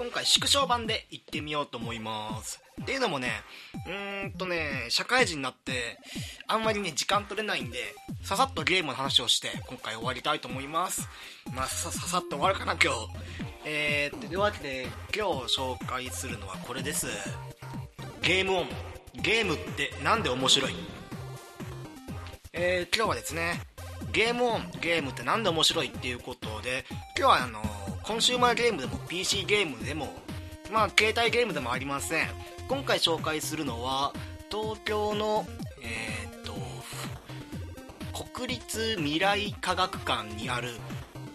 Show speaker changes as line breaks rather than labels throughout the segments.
今回縮小版で行ってみようと思います。っていうのもねうーんとね社会人になってあんまりね時間取れないんでささっとゲームの話をして今回終わりたいと思います。まあさささっと終わるかな今日。えー、というわけで今日紹介するのはこれです。ゲームオン。ゲームってなんで面白い？えー、今日はですねゲームオンゲームってなんで面白いっていうことで今日はあのコンシューマーゲームでも PC ゲームでもまあ携帯ゲームでもありません。今回紹介するのは東京のえー、っと国立未来科学館にある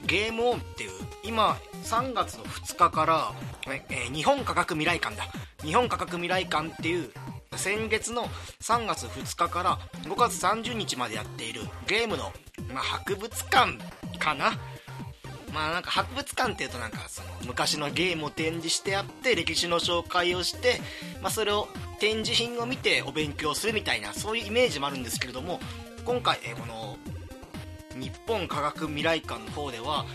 ゲームオンっていう今3月の2日から、えー日本科学未来館だ。日本科学未来館っていう先月の3月2日から5月30日までやっているゲームの、まあ、博物館かな？まあなんか博物館っていうとなんかその昔のゲームを展示してあって歴史の紹介をして、まあ、それを展示品を見てお勉強するみたいなそういうイメージもあるんですけれども今回、えこの日本科学未来館の方では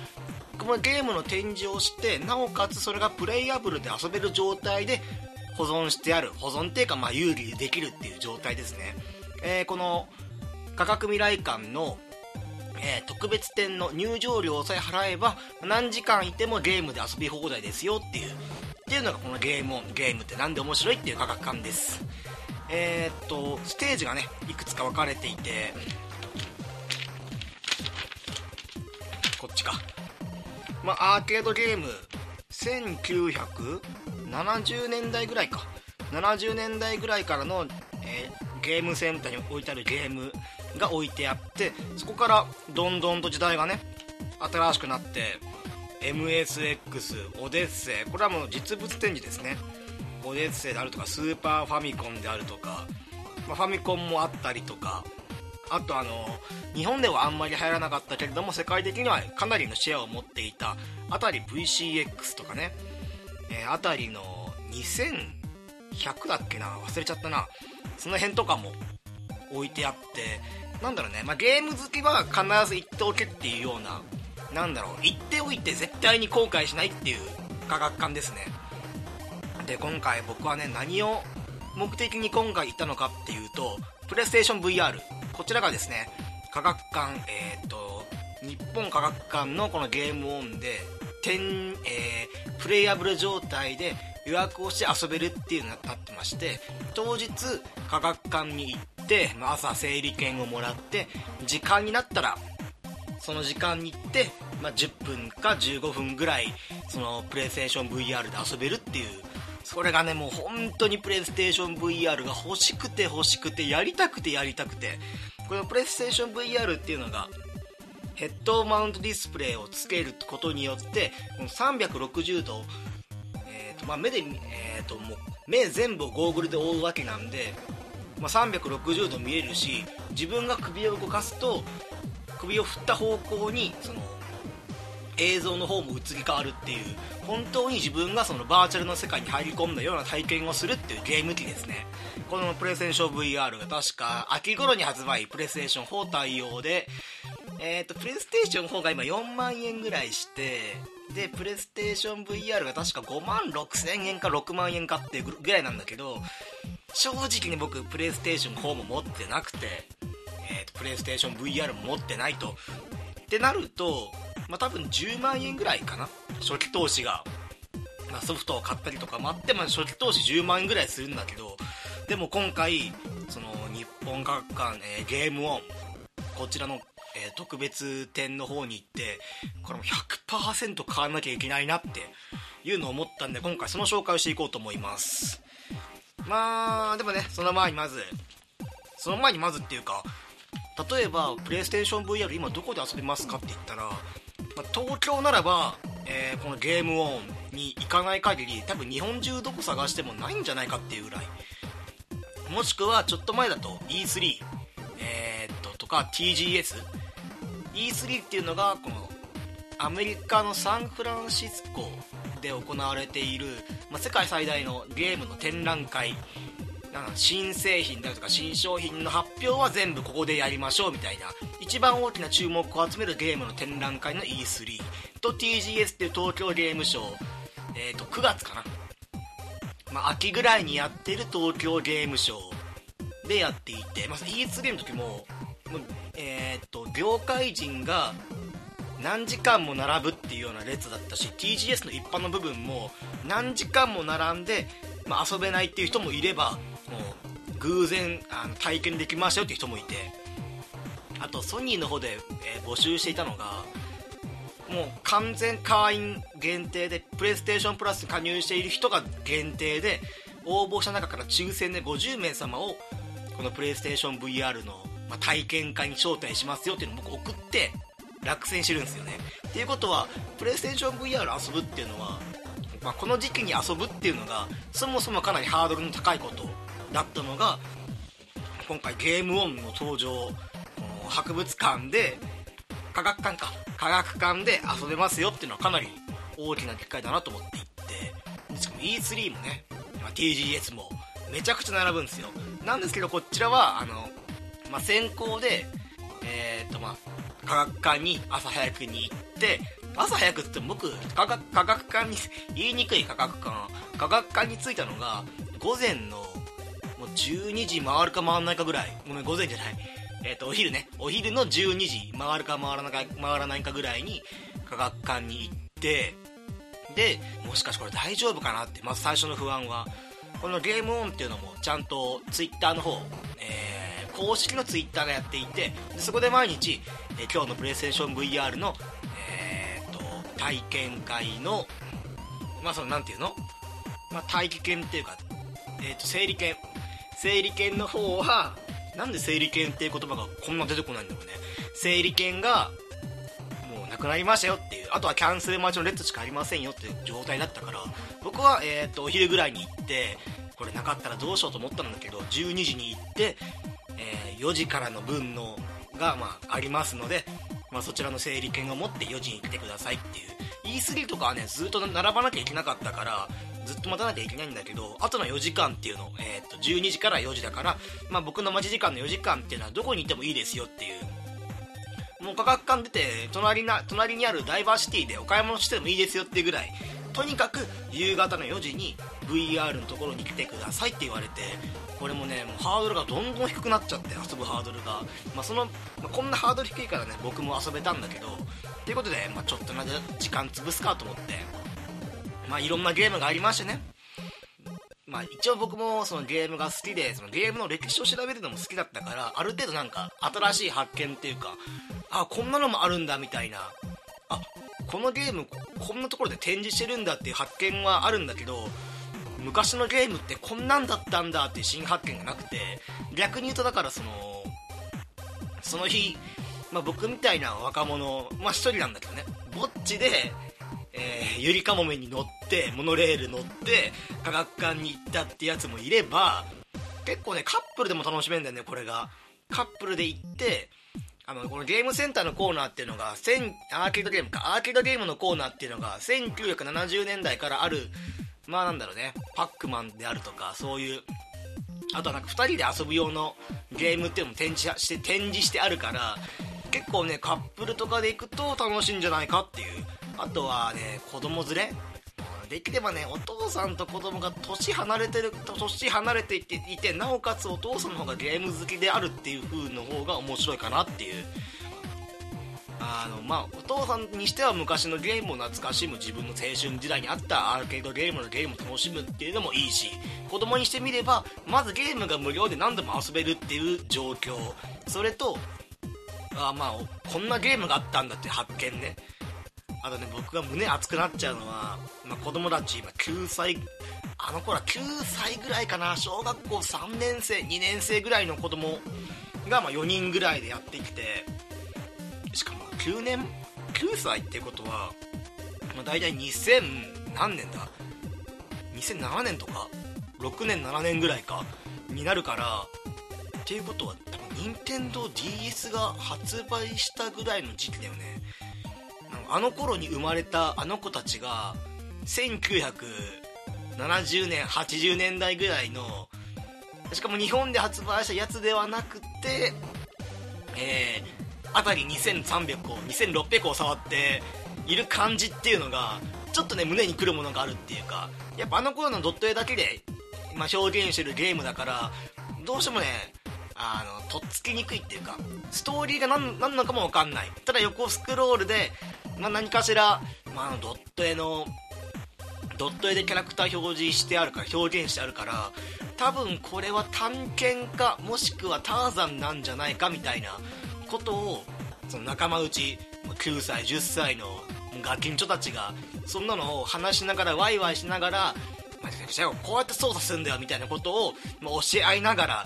このゲームの展示をしてなおかつそれがプレイアブルで遊べる状態で保存してある保存っていうかまあ有利にできるっていう状態ですね、えーこの科学未来館の、えー特別展の入場料さえ払えば何時間いてもゲームで遊び放題ですよっていう。っていうのがこのゲームオンゲームってなんで面白いっていう科学館です。えーっとステージがねいくつか分かれていてこっちか。まあ、アーケードゲーム1970年代ぐらいか。70年代ぐらいからの、えーゲームセンターに置いてあるゲームが置いてあってそこからどんどんと時代がね新しくなって MSX オデッセイこれはもう実物展示ですね。オデッセイであるとかスーパーファミコンであるとか、まあ、ファミコンもあったりとかあとあの日本ではあんまり流行らなかったけれども世界的にはかなりのシェアを持っていたあたり VCX とかね、えーあたりの100だっけな忘れちゃったな。その辺とかも置いてあってなんだろうね、まあ、ゲーム好きは必ず行っておけっていうようななんだろう。行っておいて絶対に後悔しないっていう科学館ですね。で今回僕はね何を目的に今回行ったのかっていうとプレイステーション VR こちらがですね科学館えっ、と日本科学館のこのゲームオンで、えープレイアブル状態で予約をして遊べるっていうのになってまして当日科学館に行って、まあ朝整理券をもらって時間になったらその時間に行って、まあ、10分か15分ぐらいそのプレイステーション VR で遊べるっていうそれがねもう本当にプレイステーション VR が欲しくて欲しくてやりたくてやりたくてこのプレイステーション VR っていうのがヘッドマウントディスプレイをつけることによってこの360度、えーとまあ、目で、えー、ともう目全部をゴーグルで覆うわけなんで、まあ、360度見えるし自分が首を動かすと首を振った方向にその映像の方も移り変わるっていう本当に自分がそのバーチャルの世界に入り込んだような体験をするっていうゲーム機ですね。このプレイステーション VR が確か秋頃に発売プレイステーション4対応でえっ、とプレイステーション4が今4万円ぐらいしてでプレイステーション VR が確か5万6千円か6万円かっていうぐらいなんだけど正直に僕プレイステーション4も持ってなくて、えーとプレイステーション VR も持ってないと。ってなると、まあ、多分10万円ぐらいかな。初期投資が、まあ、ソフトを買ったりとかもあって、まあ、初期投資10万円ぐらいするんだけどでも今回その日本科学館、えーゲームオンこちらの、えー特別展の方に行ってこれも100%買わなきゃいけないなっていうのを思ったんで今回その紹介をしていこうと思います。まあでもねその前にまずその前にまずっていうか例えばプレイステーション VR 今どこで遊べますかって言ったら、まあ東京ならば、えーこのゲームオンに行かない限り多分日本中どこ探してもないんじゃないかっていうぐらい。もしくはちょっと前だと E3 えーっととか TGS E3 っていうのがこのアメリカのサンフランシスコで行われている、まあ、世界最大のゲームの展覧会。新製品だとか新商品の発表は全部ここでやりましょうみたいな。一番大きな注目を集めるゲームの展覧会の E3 と TGS っていう東京ゲームショウえー、と9月かな、まあ、秋ぐらいにやってる東京ゲームショウでやっていて、まあ、E3 の時ももう、えー、と業界人が何時間も並ぶっていうような列だったし TGS の一般の部分も何時間も並んで、まあ、遊べないっていう人もいればもう偶然あの体験できましたよっていう人もいて。あとソニーの方で、えー募集していたのがもう完全会員限定でプレイステーションプラスに加入している人が限定で応募した中から抽選で50名様をこのプレイステーション VR の、まあ、体験会に招待しますよっていうのを僕送って落選してるんですよね。っていうことはプレイステーション VR 遊ぶっていうのは、まあ、この時期に遊ぶっていうのがそもそもかなりハードルの高いことだったのが今回ゲームオンの登場博物館で科学館か。科学館で遊べますよっていうのはかなり大きな機会だなと思っていって。しかも E3 もね、TGS もめちゃくちゃ並ぶんですよ。なんですけどこちらはあの、まあ、先行でえー、っとまあ科学館に朝早くに行って朝早くって僕科学科学館に言いにくい科学館科学館に着いたのが午前のもう12時回るか回らないかぐらい。ごめん午前じゃない。えっ、とお昼ね。お昼の12時回るか回らないか回らないかぐらいに科学館に行ってでもしかしてこれ大丈夫かなってまず最初の不安は。このゲームオンっていうのもちゃんとツイッターの方、えー公式のツイッターがやっていてでそこで毎日、え今日のプレイステーション VR の、えー、と体験会のまあそのなんていうの、まあ、大気圏っていうか、えー、と整理券。整理券の方はなんで整理券っていう言葉がこんな出てこないんだろうね。整理券がもうなくなりましたよっていうあとはキャンセル待ちのレッドしかありませんよっていう状態だったから僕は、えー、とお昼ぐらいに行ってこれなかったらどうしようと思ったんだけど12時に行って、4時からの分のが、まあ、ありますので、まあ、そちらの整理券を持って4時に来てくださいっていう。E3 とかはねずっと並ばなきゃいけなかったからずっと待たなきゃいけないんだけどあとの4時間っていうの、えー、と12時から4時だから、まあ、僕の待ち時間の4時間っていうのはどこにいてもいいですよっていう。もう科学館出て隣な隣にあるダイバーシティでお買い物してもいいですよっていうぐらいとにかく夕方の4時に VR のところに来てくださいって言われてこれもねもうハードルがどんどん低くなっちゃって遊ぶハードルが、まあ、その、まあこんなハードル低いからね僕も遊べたんだけどっていうことで、まあ、ちょっとな時間潰すかと思ってまあいろんなゲームがありましてね。まあ一応僕もそのゲームが好きでそのゲームの歴史を調べるのも好きだったからある程度なんか新しい発見っていうかあこんなのもあるんだみたいなあこのゲームこんなところで展示してるんだっていう発見はあるんだけど昔のゲームってこんなんだったんだっていう新発見がなくて逆に言うとだからそのその日、まあ、僕みたいな若者まあ一人なんだけどね。ぼっちで、えーゆりかもめに乗ってモノレール乗って科学館に行ったってやつもいれば結構ねカップルでも楽しめるんだよねこれが。カップルで行ってあのこのゲームセンターのコーナーっていうのがアーケードゲームか。アーケードゲームのコーナーっていうのが1970年代からあるまあなんだろうね。パックマンであるとかそういうあとはなんか2人で遊ぶ用のゲームっていうのも展示して展示してあるから結構ねカップルとかで行くと楽しいんじゃないかっていう。あとはね子供連れできればねお父さんと子供が年離れてる年離れていていてなおかつお父さんの方がゲーム好きであるっていう風の方が面白いかなっていう。あのまあお父さんにしては昔のゲームを懐かしむ自分の青春時代にあったアーケードゲームのゲームを楽しむっていうのもいいし子供にしてみればまずゲームが無料で何でも遊べるっていう状況。それとあまあこんなゲームがあったんだって発見ね。あとね僕が胸熱くなっちゃうのは、まあ、子供たち今9歳あの頃は9歳ぐらいかな。小学校3年生2年生ぐらいの子供がまあ4人ぐらいでやってきて。しかも9年9歳ってことは、まあ、大体2000何年だ？2007年とか？6年7年ぐらいか？になるからっていうことは多分任天堂 d s が発売したぐらいの時期だよね。あの頃に生まれたあの子たちが1970年80年代ぐらいのしかも日本で発売したやつではなくてえー、あたり2300個2600個を触っている感じっていうのがちょっとね胸にくるものがあるっていうかやっぱあの頃のドット絵だけで、まあ、表現してるゲームだからどうしてもねあのとっつきにくいっていうかストーリーが何何なのかも分かんない。ただ横スクロールで、まあ、何かしら、まあ、のドット絵のドット絵でキャラクター表示してあるから表現してあるから多分これは探検家もしくはターザンなんじゃないかみたいなことをその仲間内9歳10歳のガキンチョたちがそんなのを話しながらワイワイしながら、こうやって操作するんだよみたいなことを、ま、教え合いながら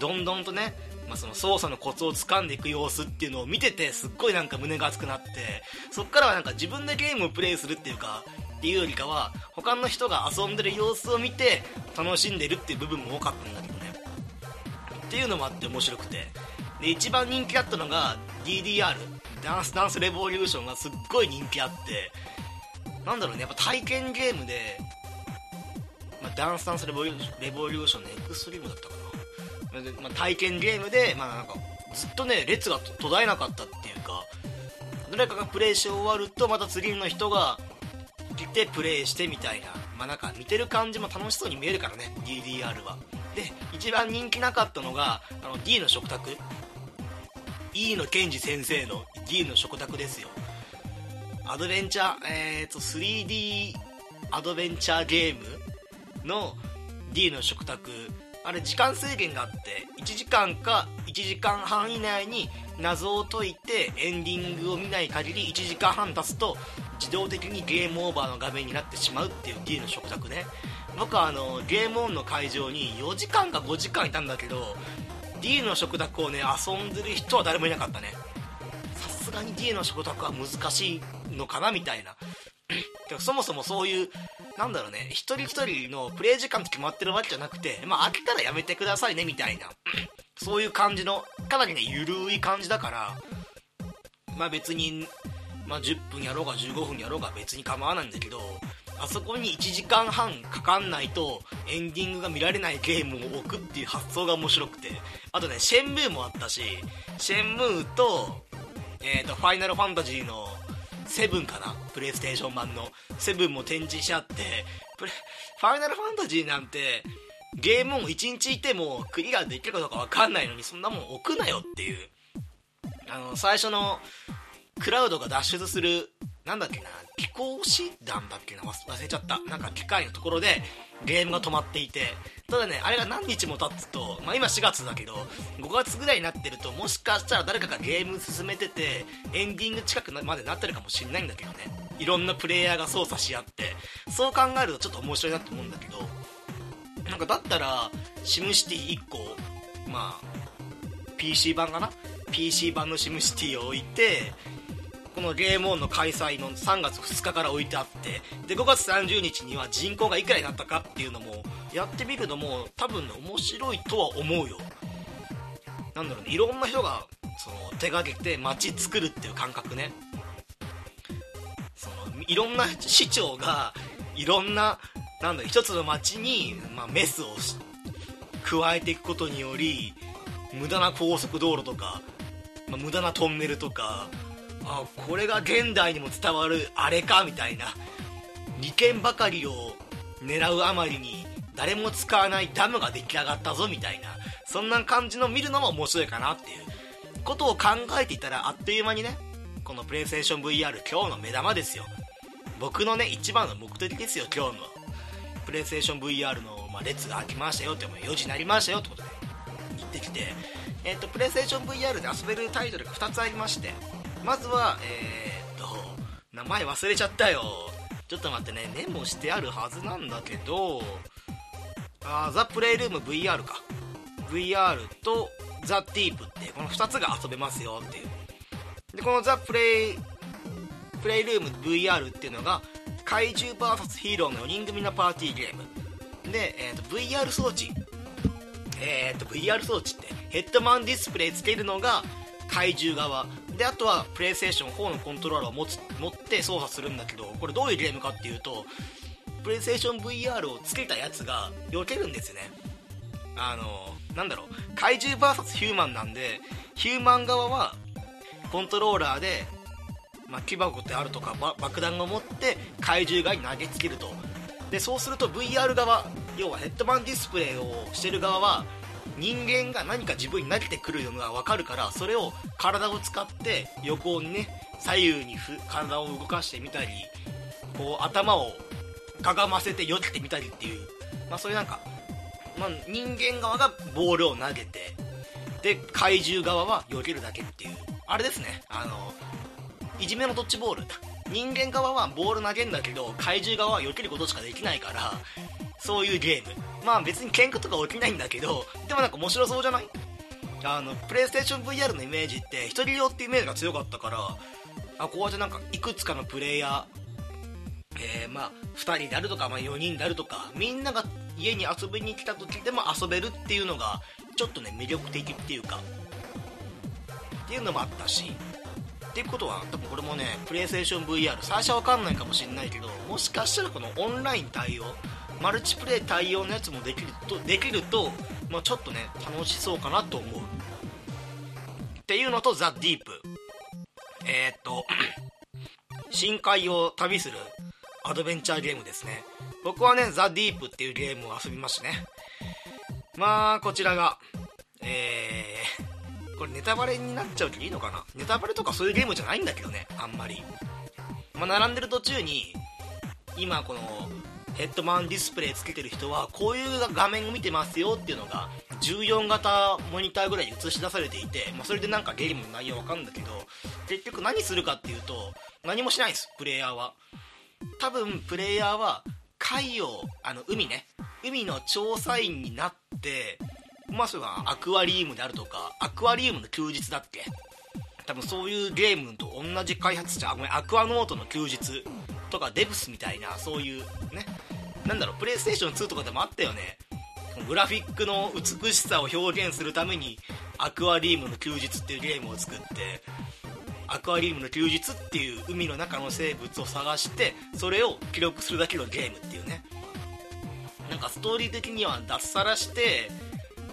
どんどんとね、まあ、その操作のコツを掴んでいく様子っていうのを見ててすっごいなんか胸が熱くなってそっからはなんか自分でゲームをプレイするっていうかっていうよりかは他の人が遊んでる様子を見て楽しんでるっていう部分も多かったんだけどね。っていうのもあって面白くて。で一番人気だったのが DDR ダンスダンスレボリューションがすっごい人気あってなんだろうねやっぱ体験ゲームで、まあ、ダンスダンスレボリューションのエクストリームだったかな、まあ、体験ゲームで、まあ、なんかずっとね列が途絶えなかったっていうか誰かがプレイし終わるとまた次の人が来てプレイしてみたいなまあなんか見てる感じも楽しそうに見えるからね DDR は。で一番人気なかったのがあの D の食卓。E のケンジ先生の D の食卓ですよ。アドベンチャーえっ、ー、と 3D アドベンチャーゲームの D の食卓あれ時間制限があって1時間か1時間半以内に謎を解いてエンディングを見ない限り1時間半経つと自動的にゲームオーバーの画面になってしまうっていう D の食卓ね。僕はあのゲームオンの会場に4時間か5時間いたんだけど D の食卓をね遊んでる人は誰もいなかったね。さすがに D の食卓は難しいのかなみたいな。そもそもそういうなんだろうね。一人一人のプレイ時間って決まってるわけじゃなくてまあ飽きたらやめてくださいねみたいな。そういう感じのかなりねゆるい感じだから。まあ別にまあ、10分やろうが15分やろうが別に構わないんだけどあそこに1時間半かかんないとエンディングが見られないゲームを置くっていう発想が面白くて。あとねシェンムーもあったしシェンムーと,、えーと、ファイナルファンタジーのセブンかなプレイステーション版の。セブンも展示しあって。ファイナルファンタジーなんてゲームを1日いてもクリアできるかどうか分かんないのにそんなもん置くなよっていう。あの最初のクラウドが脱出するなんだっけな飛行士団だっけな忘れちゃった。なんか機械のところでゲームが止まっていて。ただねあれが何日も経つと、まあ、今4月だけど5月ぐらいになってるともしかしたら誰かがゲーム進めててエンディング近くまでなってるかもしれないんだけどね。いろんなプレイヤーが操作し合って。そう考えるとちょっと面白いなと思うんだけど。なんかだったらシムシティ1個まあ PC 版かな？PC 版のシムシティを置いてこのゲームオンの開催の3月2日から置いてあってで5月30日には人口がいくらになったかっていうのもやってみるのも多分ね面白いとは思うよ。なんだろうね。いろんな人がその手がけて街作るっていう感覚ね。そのいろんな市長がいろんななんだ一つの街に、まあ、メスを加えていくことにより無駄な高速道路とか、まあ、無駄なトンネルとかあこれが現代にも伝わるあれかみたいな。利権ばかりを狙うあまりに誰も使わないダムが出来上がったぞみたいな。そんな感じの見るのも面白いかなっていう。ことを考えていたらあっという間にねこのプレイステーション VR 今日の目玉ですよ。僕のね一番の目的ですよ今日の。プレイステーション VR の、まあ、列が開きましたよって4時になりましたよってことで。言ってきて。えっ、とプレイステーション VR で遊べるタイトルが2つありまして。まずはえー、っと名前忘れちゃったよ。ちょっと待ってね。メモしてあるはずなんだけどあザ・プレイルーム VR か。VR とザ・ディープってこの2つが遊べますよっていう。でこのザ・プレイプレイルーム VR っていうのが怪獣 VS ヒーローの4人組のパーティーゲーム。で、えーと、VR 装置。えっ、ー、と VR 装置ってヘッドマンディスプレイつけるのが怪獣側。であとはプレイステーション4のコントローラーを持つ持って操作するんだけどこれどういうゲームかっていうとプレイステーション VR をつけたやつが避けるんですよね。あのなんだろう怪獣 VS ヒューマンなんでヒューマン側はコントローラーでまあ、木箱であるとか爆弾を持って怪獣側に投げつけると。でそうすると VR 側要はヘッドマンディスプレイをしてる側は人間が何か自分に投げてくるのが分かるからそれを体を使って横にね左右に体を動かしてみたりこう頭をかがませて避けてみたりっていう、まあ、そういうなんか、まあ、人間側がボールを投げてで怪獣側は避けるだけっていうあれですね。あのいじめのドッジボール人間側はボール投げんだけど怪獣側は避けることしかできないからそういうゲーム。まあ別に喧嘩とか起きないんだけどでもなんか面白そうじゃない？あのプレイステーション VR のイメージって1人用っていうイメージが強かったからあこうやってなんかいくつかのプレイヤー、えー、まあ2人であるとか、まあ、4人であるとかみんなが家に遊びに来た時でも遊べるっていうのがちょっとね魅力的っていうかっていうのもあったしっていうことは多分これもねプレイステーション VR 最初は分かんないかもしれないけどもしかしたらこのオンライン対応マルチプレイ対応のやつもできるとできると、まあ、ちょっとね楽しそうかなと思う。っていうのとザ・ディープ。えー、っと 深海を旅するアドベンチャーゲームですね。僕はねザ・ディープっていうゲームを遊びましたね。まあこちらがえー、これネタバレになっちゃうけどいいのかな？ネタバレとかそういうゲームじゃないんだけどねあんまり。まあ並んでる途中に今このヘッドマウンディスプレイつけてる人はこういう画面を見てますよっていうのが14型モニターぐらい映し出されていて、まあ、それでなんかゲームの内容わかるんだけど結局何するかっていうと何もしないんですプレイヤーは。多分プレイヤーは海洋あの海ね。海の調査員になってまあそれはアクアリウムであるとかアクアリウムの休日だっけ。多分そういうゲームと同じ開発者ごめんアクアノートの休日とかデブスみたいなそういうね。なんだろうプレイステーション2とかでもあったよね。グラフィックの美しさを表現するためにアクアリウムの休日っていうゲームを作ってアクアリウムの休日っていう海の中の生物を探してそれを記録するだけのゲームっていうね。なんかストーリー的には脱サラして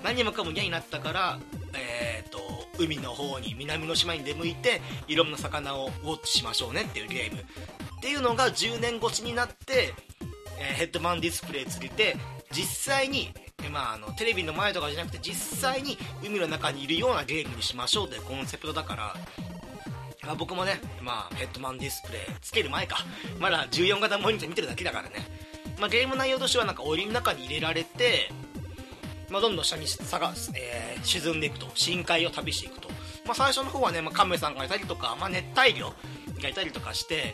何もかも嫌になったからえっ、ー、と海の方に南の島に出向いていろんな魚をウォッチしましょうねっていうゲーム。っていうのが10年越しになって、え、ヘッドマンディスプレイつけて実際に、まあ、あのテレビの前とかじゃなくて実際に海の中にいるようなゲームにしましょうというコンセプトだから、まあ、僕もね、まあ、ヘッドマンディスプレイつける前か。まだ14型モニター見てるだけだからね、まあ、ゲーム内容としてはなんか檻の中に入れられてまあ、どんどん下に下が、えー、沈んでいくと。深海を旅していくと、まあ、最初の方はね、まあ、カメさんがいたりとか、まあ、熱帯魚がいたりとかして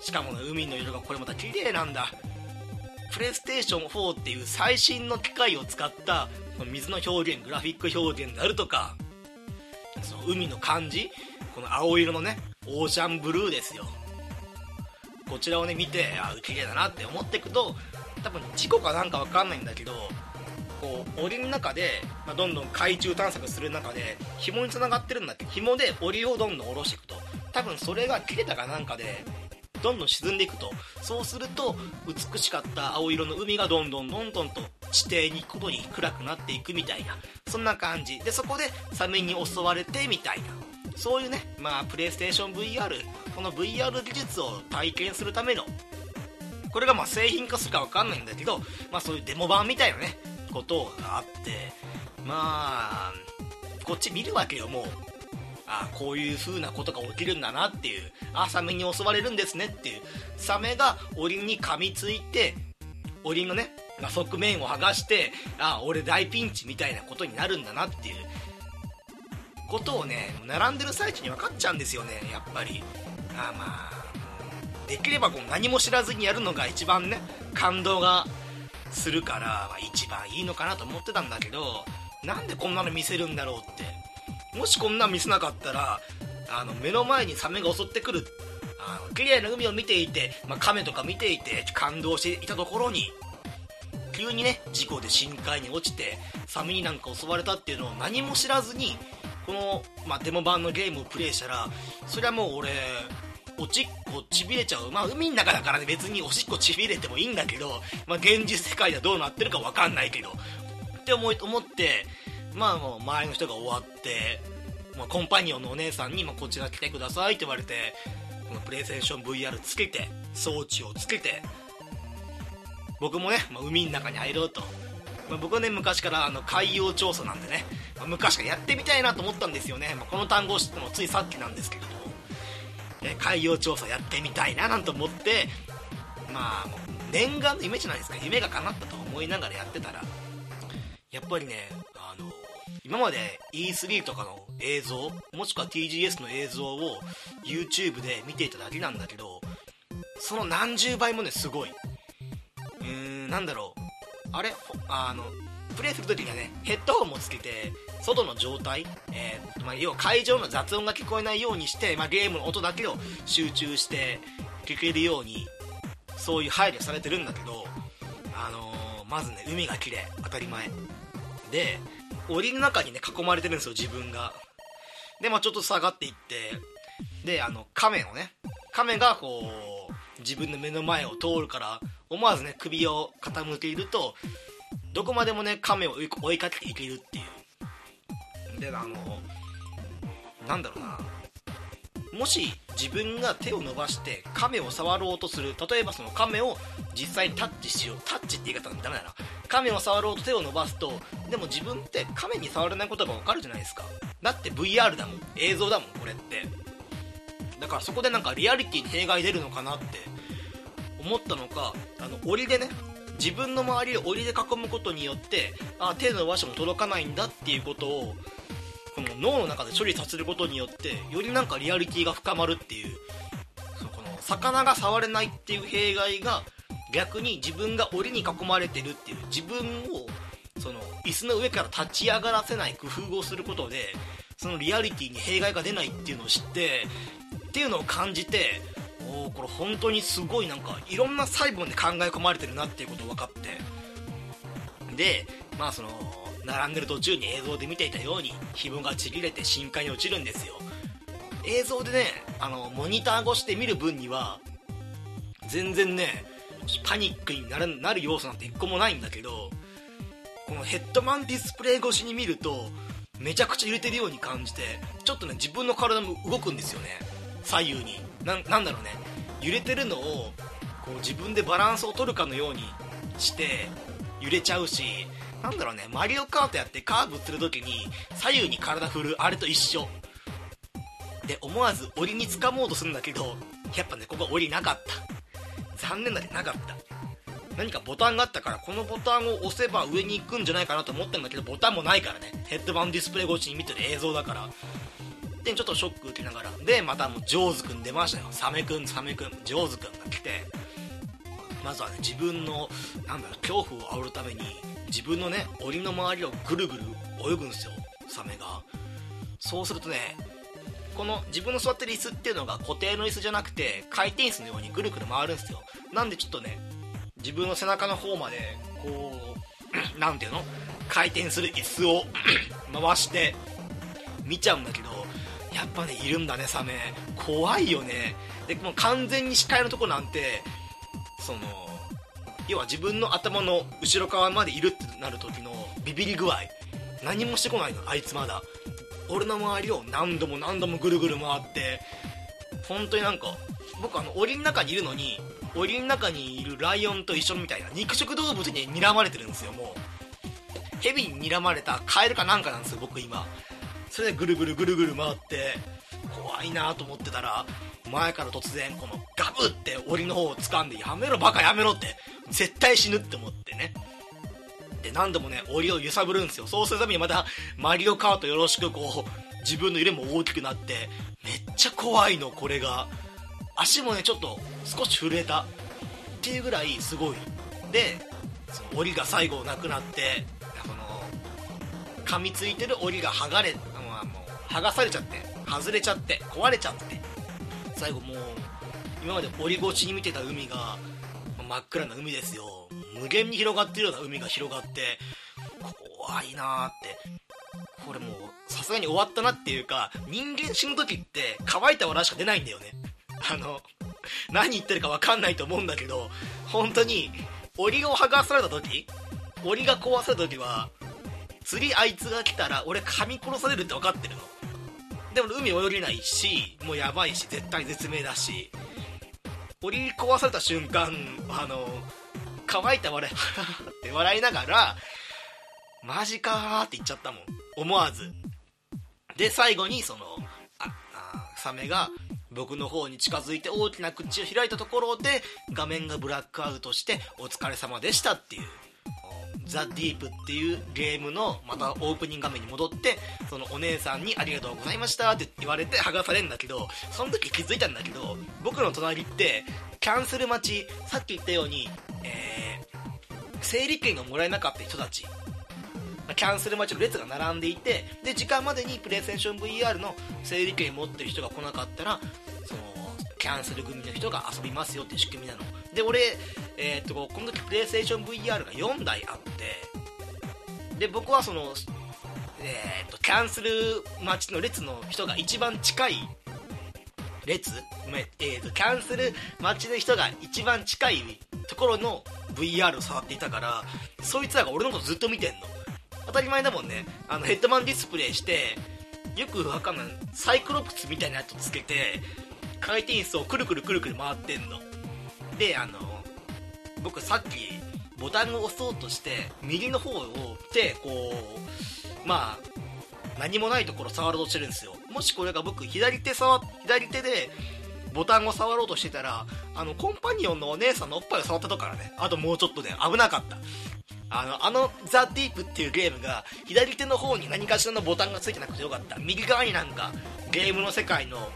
しかも、海の色がこれまた綺麗なんだ。プレイステーション4っていう最新の機械を使った水の表現グラフィック表現であるとかその海の感じこの青色のねオーシャンブルーですよ。こちらをね見てあ綺麗だなって思っていくと多分事故かなんか分かんないんだけどこう檻の中で、まあ、どんどん海中探索する中で紐につながってるんだけ？ど紐で檻をどんどん下ろしていくと。多分それが切れたかなんかでどんどん沈んでいくと。そうすると美しかった青色の海がどんどんどんどんと地底に行くことに暗くなっていくみたいな。そんな感じ。でそこでサメに襲われてみたいな。そういうねまあプレイステーション VR この VR 技術を体験するためのこれがまあ製品化するか分かんないんだけど、まあ、そういうデモ版みたいなねことがあってまあこっち見るわけよもう。あこういう風なことが起きるんだなっていう。あサメに襲われるんですねっていう。サメが檻に噛みついて檻のね、側面を剥がしてあ俺大ピンチみたいなことになるんだなっていう。ことをね並んでる最中に分かっちゃうんですよねやっぱり。あまあできればこう何も知らずにやるのが一番ね感動がするから、まあ、一番いいのかなと思ってたんだけどなんでこんなの見せるんだろうって。もしこんなん見せなかったらあの目の前にサメが襲ってくる。あの綺麗な海を見ていて、まあ、亀とか見ていて感動していたところに急にね事故で深海に落ちてサメになんか襲われたっていうのを何も知らずにこの、まあ、デモ版のゲームをプレイしたらそれはもう俺おちっこちびれちゃう。まあ海の中だからね別におしっこちびれてもいいんだけど、まあ、現実世界ではどうなってるか分かんないけどって思い思ってまあもう周りの人が終わって、まあ、コンパニオンのお姉さんに、まあ、こちら来てくださいって言われてこのプレイステーション VR つけて装置をつけて僕もね、まあ、海の中に入ろうと、まあ、僕はね昔からあの海洋調査なんでね、まあ、昔からやってみたいなと思ったんですよね、まこの単語を知ってもついさっきなんですけれども、え海洋調査やってみたいななんて思ってまあ念願の夢じゃないですか。夢が叶ったと思いながらやってたらやっぱりね今まで E3 とかの映像もしくは TGS の映像を YouTube で見ていただけなんだけどその何十倍もねすごい。うーんなんだろう。あれ？あのプレイするときにはねヘッドホンもつけて外の状態、えーまあ、要は会場の雑音が聞こえないようにして、まあ、ゲームの音だけを集中して聞けるようにそういう配慮されてるんだけど、あのー、まずね海が綺麗。当たり前。で檻の中にね囲まれてるんですよ自分が。でまあちょっと下がっていってであの亀をね亀がこう自分の目の前を通るから思わずね首を傾けるとどこまでもね亀を追いかけていけるっていう。であのなんだろうな。もし自分が手を伸ばして亀を触ろうとする例えばその亀を実際にタッチしようタッチって言い方ダメだな。亀を触ろうと手を伸ばすとでも自分って亀に触れないことが分かるじゃないですか。だって VR だもん。映像だもんこれって。だからそこでなんかリアリティに弊害出るのかなって思ったのかあの檻でね自分の周りを檻で囲むことによってあ手の伸ばしても届かないんだっていうことをこの脳の中で処理させることによってよりなんかリアリティが深まるっていうそこの魚が触れないっていう弊害が逆に自分が檻に囲まれてるっていう自分をその椅子の上から立ち上がらせない工夫をすることでそのリアリティに弊害が出ないっていうのを知ってっていうのを感じておおこれ本当にすごいなんかいろんな細部で考え込まれてるなっていうことを分かって。でまあその並んでる途中に映像で見ていたように紐がちぎれて深海に落ちるんですよ。映像でねあのモニター越して見る分には全然ねパニックになるなる要素なんて一個もないんだけどこのヘッドマンディスプレイ越しに見るとめちゃくちゃ揺れてるように感じてちょっとね自分の体も動くんですよね。左右に。なんだろうね。揺れてるのをこう自分でバランスを取るかのようにして揺れちゃうしなんだろうね。マリオカートやってカーブする時に左右に体振るあれと一緒。で思わず檻に掴もうとするんだけどやっぱねここ檻なかった。残念だけどなかった。何かボタンがあったからこのボタンを押せば上に行くんじゃないかなと思ったんだけどボタンもないからね。ヘッドバンディスプレイ越しに見てる映像だから。でちょっとショック受けながら。でまたもうジョーズくん出ましたよ。サメくんサメくん。ジョーズくんが来て。まずはね自分のなんだろう恐怖を煽るために自分のね檻の周りをぐるぐる泳ぐんですよ。サメが。そうするとねこの自分の座ってる椅子っていうのが固定の椅子じゃなくて回転椅子のようにぐるぐる回るんですよ。なんでちょっとね自分の背中の方までこう 何ていうの？回転する椅子を 回して見ちゃうんだけどやっぱねいるんだねサメ。怖いよね。でもう完全に視界のとこなんてその要は自分の頭の後ろ側までいるってなる時のビビり具合。何もしてこないのあいつまだ。俺の周りを何度も何度もぐるぐる回って本当になんか僕あの檻の中にいるのに檻の中にいるライオンと一緒みたいな肉食動物に睨まれてるんですよもう。ヘビに睨まれたカエルかなんかなんですよ僕今。それでぐるぐるぐるぐる回って怖いなと思ってたら前から突然このガブって檻の方を掴んでやめろバカやめろって絶対死ぬって思ってね。で何度もね檻を揺さぶるんですよ。そうするためにまたマリオカートよろしくこう自分の揺れも大きくなってめっちゃ怖いのこれが。足もねちょっと少し震えた。っていうぐらいすごい。でその檻が最後なくなってこの噛みついてる檻が剥がれ、まあ、もう剥がされちゃって外れちゃって壊れちゃって。最後もう今まで檻越しに見てた海が真っ暗な海ですよ。無限に広がってるような海が広がって怖いなーって。これもうさすがに終わったなっていうか人間死ぬ時って乾いた笑しか出ないんだよね。あの何言ってるか分かんないと思うんだけど本当に檻を剥がされた時檻が壊された時は次あいつが来たら俺噛み殺されるって分かってるの。でも海泳げないしもうやばいし絶対絶命だし。折り壊された瞬間あの乾いた笑いって 笑いながらマジかーって言っちゃったもん。思わず。で最後にそのああサメが僕の方に近づいて大きな口を開いたところで画面がブラックアウトしてお疲れ様でしたっていう。ザ・ディープっていうゲームのまたオープニング画面に戻ってそのお姉さんにありがとうございましたって言われて剥がされるんだけどその時気づいたんだけど僕の隣ってキャンセル待ちさっき言ったように、えー、整理券がもらえなかった人たち。キャンセル待ちの列が並んでいてで時間までにプレイステーション VR の整理券持ってる人が来なかったらそのキャンセル組の人が遊びますよって仕組みなの。で俺、えー、っとこの時プレイステーション VR が4台あってで僕はその、えー、っとキャンセル待ちの列の人が一番近い列。えー、とキャンセル待ちの人が一番近いところの VR を触っていたからそいつらが俺のことずっと見てんの。当たり前だもんね。あのヘッドマンディスプレイしてよくわかんないサイクロプスみたいなやつつけて回転数をくるくるくるくる回ってんの。であの僕さっきボタンを押そうとして右の方を手こうまあ何もないところ触ろうとしてるんですよ。もしこれが僕左手触左手でボタンを触ろうとしてたらあのコンパニオンのお姉さんのおっぱいを触ったとからねあともうちょっとで危なかった。あの、あのザ・ディープっていうゲームが、左手の方に何かしらのボタンがついてなくてよかった。右側になんか、ゲームの世界の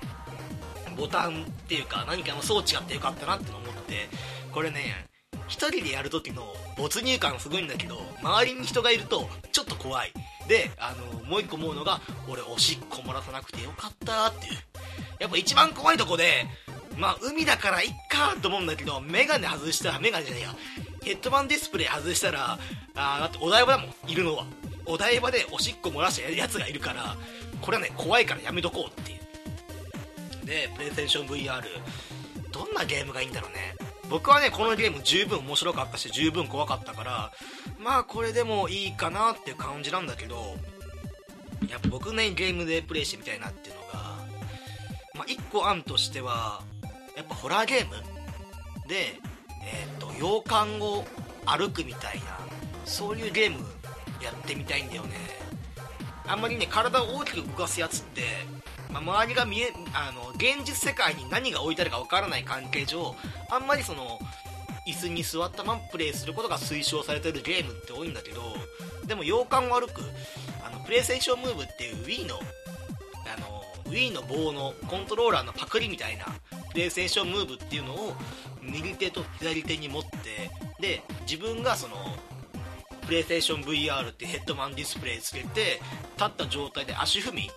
ボタンっていうか、何かの装置があってよかったなって思って、これね、一人でやる時の没入感すごいんだけど、周りに人がいると、ちょっと怖い。で、あの、もう一個思うのが、俺、おしっこ漏らさなくてよかったっていう。やっぱ一番怖いとこで、まあ、海だからいっかと思うんだけど、メガネ外したら、メガネじゃねえや。ヘッドマンディスプレイ外したら、あだってお台場だもん、いるのは。お台場でおしっこ漏らしたやつがいるから、これはね、怖いからやめとこうっていう。で、プレイステーション VR、どんなゲームがいいんだろうね。僕はね、このゲーム十分面白かったし、十分怖かったから、まあこれでもいいかなっていう感じなんだけど、やっぱ僕ね、ゲームでプレイしてみたいなっていうのが、まあ1個案としては、やっぱホラーゲームで、えーと、洋館を歩くみたいなそういうゲームやってみたいんだよねあんまりね体を大きく動かすやつって、まあ、周りが見えあの現実世界に何が置いてあるかわからない関係上あんまりその椅子に座ったままプレイすることが推奨されてるゲームって多いんだけどでも洋館を歩くあのプレイステーションムーブっていう Wii のあの Wii の棒のコントローラーのパクリみたいなプレイステーションムーブっていうのを右手と左手に持ってで自分がそのプレイステーション VR ってヘッドマンディスプレイつけて立った状態で足踏み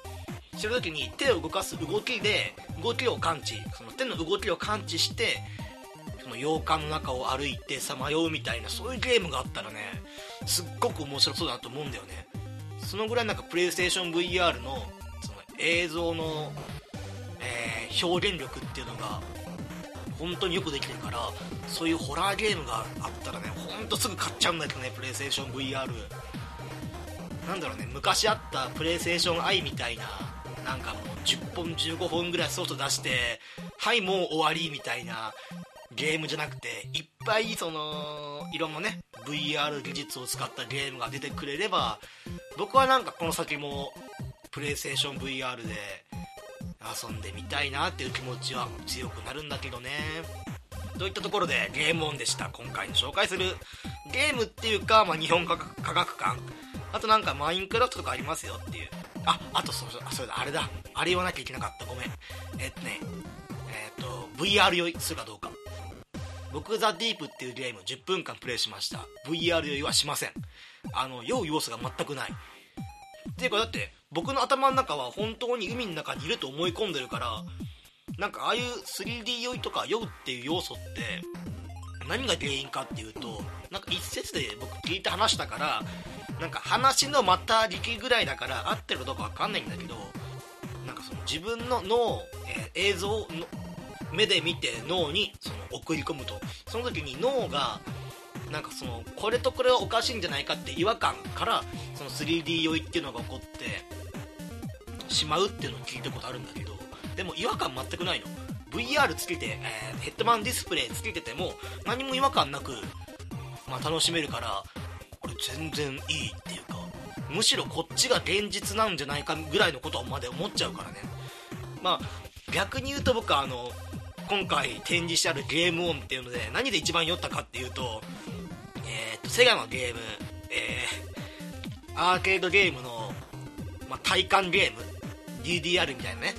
してる時に手を動かす動きで動きを感知。その手の動きを感知してその洋館の中を歩いてさまようみたいなそういうゲームがあったらねすっごく面白そうだなと思うんだよね。そのぐらいなんかプレイステーション VR のその映像の、えー、表現力っていうのが本当によくできてるからそういうホラーゲームがあったらねほんとすぐ買っちゃうんだけどねプレイステーション VR なんだろうね昔あったプレイステーション i みたいななんかもう10本15本ぐらい外出してはいもう終わりみたいなゲームじゃなくていっぱいそのいろんなね VR 技術を使ったゲームが出てくれれば僕はなんかこの先もプレイステーション VR で遊んでみたいなっていう気持ちは強くなるんだけどね。といったところでゲームオンでした。今回の紹介するゲームっていうか、まあ、日本科学科学館。あとなんかマインクラフトとかありますよっていう。ああとそうそうそれだあれだ。あれ言わなきゃいけなかった。ごめん。えっとねえっと VR 酔いするかどうか。僕ザ・ディープっていうゲーム10分間プレイしました。VR 酔いはしません。あの酔う要素が全くない。っていうかだって僕の頭の中は本当に海の中にいると思い込んでるからなんかああいう 3D 酔いとか酔うっていう要素って何が原因かっていうとなんか一説で僕聞いて話したからなんか話のまた力ぐらいだから合ってるかどうか分かんないんだけどなんかその自分の脳、えー、映像の目で見て脳にその送り込むと。その時に脳がなんかそのこれとこれはおかしいんじゃないかって違和感からその 3D 酔いっていうのが起こってしまうっていうのを聞いたことあるんだけどでも違和感全くないの。VR つけて、えー、ヘッドマンディスプレイつけてても何も違和感なく、まあ、楽しめるからこれ全然いいっていうかむしろこっちが現実なんじゃないかぐらいのことまで思っちゃうからね。まあ逆に言うと僕はあの今回展示してある game on っていうので何で一番酔ったかっていうとえー、っとセガのゲームえー、アーケードゲームの、まあ、体感ゲーム DDR みたいなね、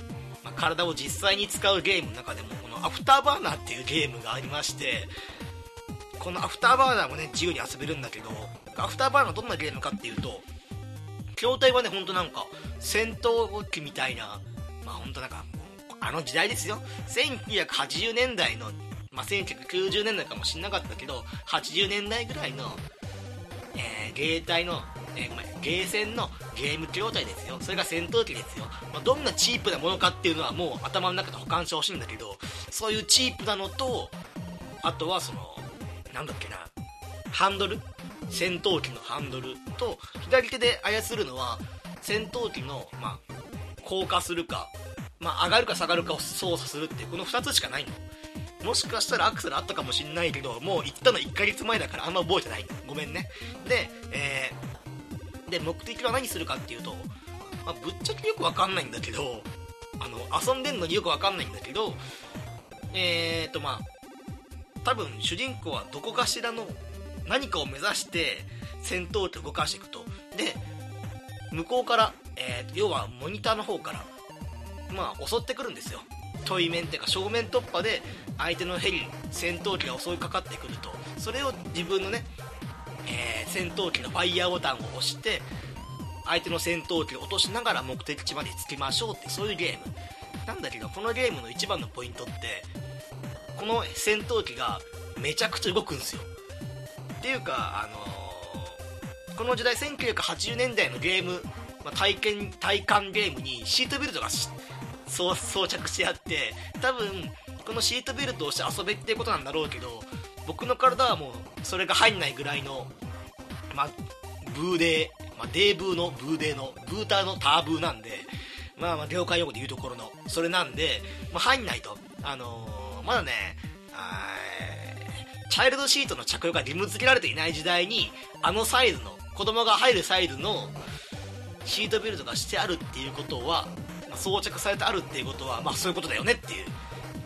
体を実際に使うゲームの中でもこのアフターバーナーっていうゲームがありましてこのアフターバーナーもね自由に遊べるんだけどアフターバーナーどんなゲームかっていうと筐体はねほんとなんか戦闘機みたいなまあほんとなんかあの時代ですよ。1980年代のまあ、1990年代かもしんなかったけど80年代ぐらいの、えー、芸隊の、え、ごめんゲーセンのゲーム筐体ですよ。それが戦闘機ですよ、まあ、どんなチープなものかっていうのはもう頭の中で保管してほしいんだけどそういうチープなのとあとはそのなんだっけなハンドル？戦闘機のハンドルと左手で操るのは戦闘機の、まあ、降下するか、まあ、上がるか下がるかを操作するっていうこの2つしかないの。もしかしたらアクセルあったかもしんないけどもう行ったの1ヶ月前だからあんま覚えてないごめんね。で,、えー、で目的は何するかっていうと、まあ、ぶっちゃけよくわかんないんだけどあの遊んでんのによくわかんないんだけどえーとまあ多分主人公はどこかしらの何かを目指して戦闘機を動かしていくと。で向こうから、えー、要はモニターの方からまあ襲ってくるんですよ。対面っていうか正面突破で相手のヘリ戦闘機が襲いかかってくると。それを自分のね、えー、戦闘機のファイヤーボタンを押して相手の戦闘機を落としながら目的地まで着きましょうってそういうゲーム。なんだけどこのゲームの一番のポイントってこの戦闘機がめちゃくちゃ動くんですよ。っていうかあのー、この時代1980年代のゲーム、まあ、体験体感ゲームにシートベルトが装着してあって多分このシートベルトをして遊べっていうことなんだろうけど僕の体はもうそれが入んないぐらいの、ま、ブーデー、ま、デーブーのブーデーのブーターのターブーなんで、まあ、まあ業界用語で言うところのそれなんで、ま、入んないと、あのー、まだねチャイルドシートの着用が義務付けられていない時代にあのサイズの子供が入るサイズのシートベルトがしてあるっていうことは装着されてあるっていうことはまあそういうことだよねっていう。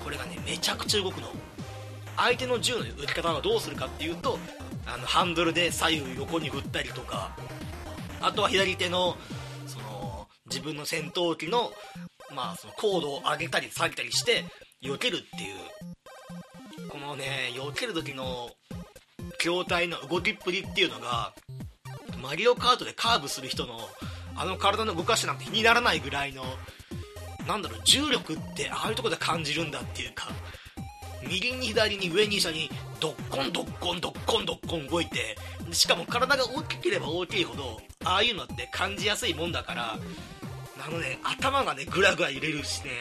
これがねめちゃくちゃ動くの。相手の銃の撃き方はどうするかっていうとあのハンドルで左右横に振ったりとかあとは左手のその自分の戦闘機の,、まあその高度を上げたり下げたりして避けるっていう。このね避ける時の筐体の動きっぷりっていうのがマリオカートでカーブする人のあの体の動かしなんて気にならないぐらいのなんだろう重力ってああいうとこで感じるんだっていうか右に左に上に下にドッコンドッコンドッコンドッコン動いてしかも体が大きければ大きいほどああいうのって感じやすいもんだからあのね頭がねグラグラ揺れるしね、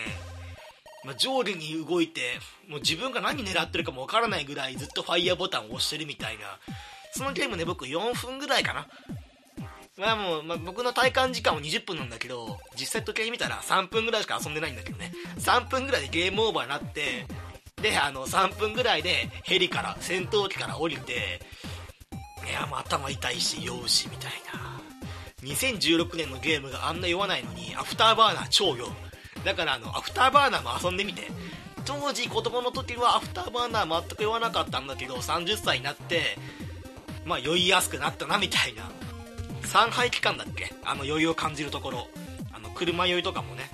まあ、上下に動いてもう自分が何狙ってるかもわからないぐらいずっとファイヤーボタンを押してるみたいなそのゲームね僕4分ぐらいかなまあもう、まあ、僕の体感時間は20分なんだけど、実際時計見たら3分ぐらいしか遊んでないんだけどね。3分ぐらいでゲームオーバーになって、で、あの、3分ぐらいでヘリから、戦闘機から降りて、いや、もう頭痛いし、酔うし、みたいな。2016年のゲームがあんな酔わないのに、アフターバーナー超酔う。だからあの、アフターバーナーも遊んでみて。当時子供の時はアフターバーナー全く酔わなかったんだけど、30歳になって、まあ酔いやすくなったな、みたいな。三半規管だっけ？あの酔いを感じるところあの車酔いとかもね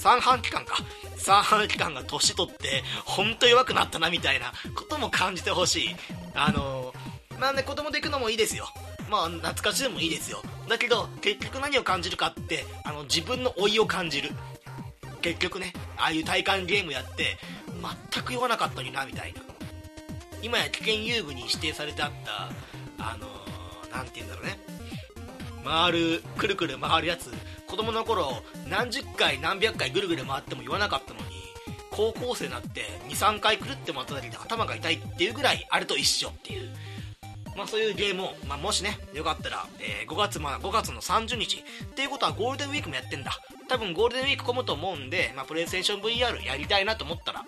三半期間か。三半期間が年取って本当弱くなったなみたいなことも感じてほしい。あのまあね子供で行くのもいいですよ。まあ懐かしいでもいいですよ。だけど結局何を感じるかってあの自分の老いを感じる。結局ねああいう体感ゲームやって全く酔わなかったになみたいな。今や危険遊具に指定されてあったあの何、て言うんだろうね。回るくるくる回るやつ子供の頃何十回何百回ぐるぐる回っても言わなかったのに高校生になって23回くるって回っただけで頭が痛いっていうぐらいあれと一緒っていう。まあ、そういうゲームを、まあ、もしねよかったら、えー、5月まあ5月の30日っていうことはゴールデンウィークもやってんだ。多分ゴールデンウィーク混むと思うんで、まあ、プレイステーション VR やりたいなと思ったら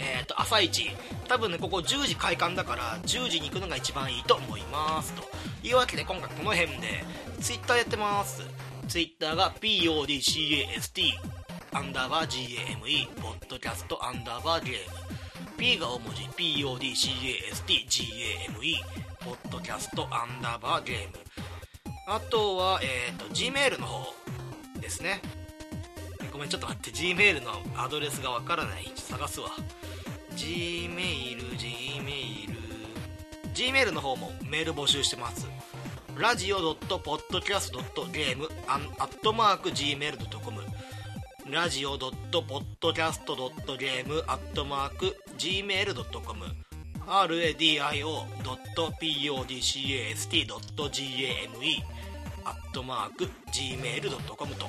えーと、朝一多分ねここ10時開館だから10時に行くのが一番いいと思いますと。いうわけで今回この辺で Twitter やってます。Twitter が PODCAST アンダーバー GAME ポッドキャストアンダーバーゲーム P が大文字 PODCASTGAME ポッドキャストアンダーバーゲームあとは、えーと、Gmail の方ですね。ごめんちょっと待って。Gmail のアドレスがわからない。探すわ。Gmail Gmail Gmail の方もメール募集してます。ラジオ .podcast.game アットマーク Gmail.com ラジオ .podcast.game アットマーク Gmail.com radio.podcast.game アットマーク Gmail.com と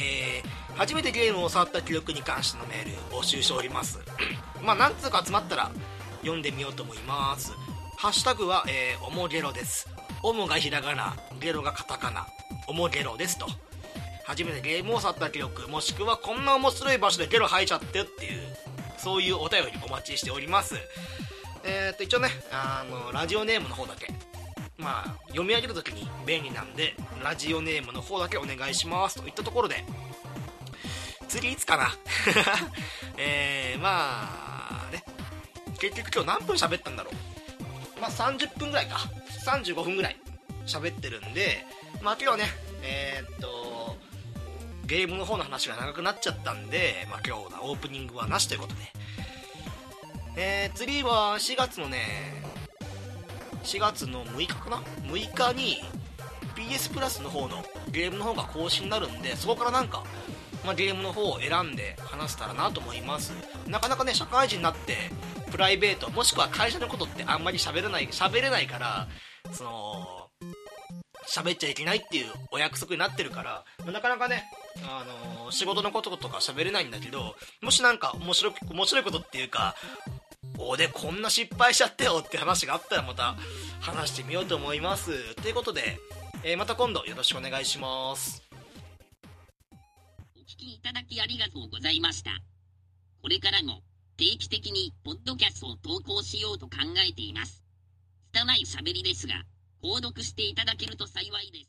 えー、初めてゲームを触った記録に関してのメール募集しております。まあ何通か集まったら読んでみようと思います。ハッシュタグは、えー、おもゲロです。おもがひらがなゲロがカタカナおもゲロですと。初めてゲームを触った記録もしくはこんな面白い場所でゲロ吐いちゃってっていうそういうお便りお待ちしております。えー、っと一応ねあのラジオネームの方だけ。まあ、読み上げるときに便利なんで、ラジオネームの方だけお願いしますといったところで、次いつかな。えー、まあね、結局今日何分喋ったんだろう。まあ30分ぐらいか。35分ぐらい喋ってるんで、まあ今日はね、えー、っと、ゲームの方の話が長くなっちゃったんで、まあ今日のオープニングはなしということで。えー、次は4月のね、4月の6日かな？6日に PS プラスの方のゲームの方が更新になるんでそこからなんか、まあ、ゲームの方を選んで話せたらなと思いますなかなかね社会人になってプライベートもしくは会社のことってあんまり喋れない喋れないからその喋っちゃいけないっていうお約束になってるから、なかなかね、あのー、仕事のこととか喋れないんだけど、もしなんか面白面白いことっていうか、俺こんな失敗しちゃったよって話があったらまた話してみようと思います。ということで、えー、また今度よろしくお願いします。
お聞きいただきありがとうございました。これからも定期的にポッドキャストを投稿しようと考えています。拙い喋りですが購読していただけると幸いです。